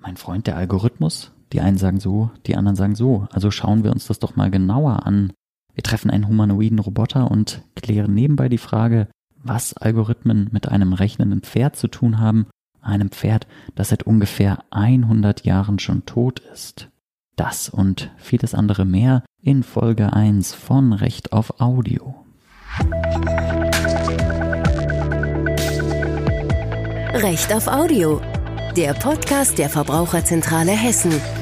mein Freund, der Algorithmus? Die einen sagen so, die anderen sagen so. Also schauen wir uns das doch mal genauer an. Wir treffen einen humanoiden Roboter und klären nebenbei die Frage, was Algorithmen mit einem rechnenden Pferd zu tun haben, einem Pferd, das seit ungefähr 100 Jahren schon tot ist. Das und vieles andere mehr in Folge 1 von Recht auf Audio. Recht auf Audio, der Podcast der Verbraucherzentrale Hessen.